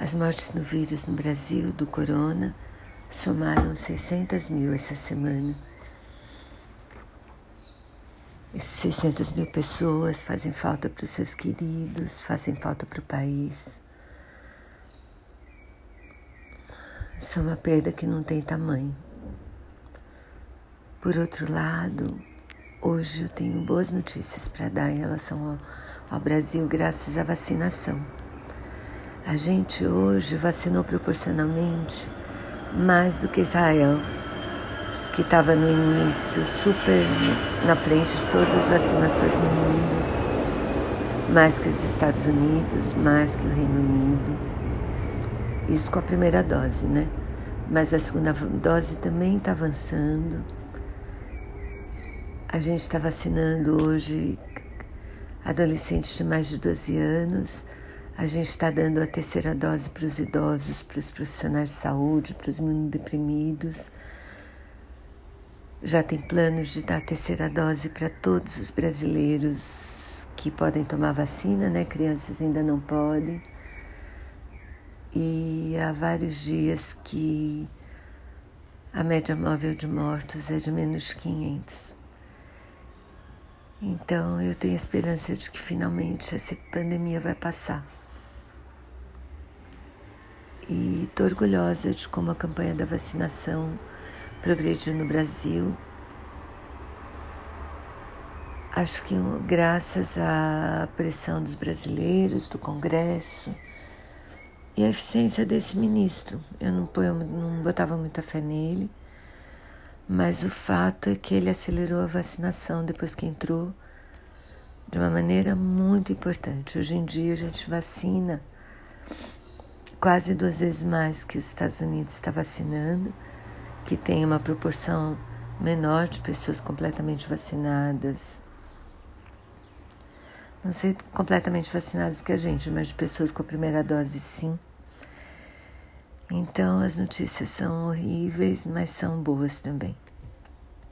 As mortes no vírus no Brasil do corona somaram 600 mil essa semana. Essas 600 mil pessoas fazem falta para os seus queridos, fazem falta para o país. São uma perda que não tem tamanho. Por outro lado, hoje eu tenho boas notícias para dar em relação ao, ao Brasil, graças à vacinação. A gente hoje vacinou proporcionalmente mais do que Israel, que estava no início super na frente de todas as vacinações no mundo, mais que os Estados Unidos, mais que o Reino Unido. Isso com a primeira dose, né? Mas a segunda dose também está avançando. A gente está vacinando hoje adolescentes de mais de 12 anos a gente está dando a terceira dose para os idosos, para os profissionais de saúde, para os imunodeprimidos. Já tem planos de dar a terceira dose para todos os brasileiros que podem tomar vacina, né? Crianças ainda não podem. E há vários dias que a média móvel de mortos é de menos 500. Então eu tenho esperança de que finalmente essa pandemia vai passar. E estou orgulhosa de como a campanha da vacinação progrediu no Brasil. Acho que graças à pressão dos brasileiros, do Congresso e a eficiência desse ministro. Eu não, eu não botava muita fé nele, mas o fato é que ele acelerou a vacinação depois que entrou de uma maneira muito importante. Hoje em dia a gente vacina quase duas vezes mais que os Estados Unidos está vacinando, que tem uma proporção menor de pessoas completamente vacinadas. Não sei completamente vacinadas que a gente, mas de pessoas com a primeira dose sim. Então as notícias são horríveis, mas são boas também.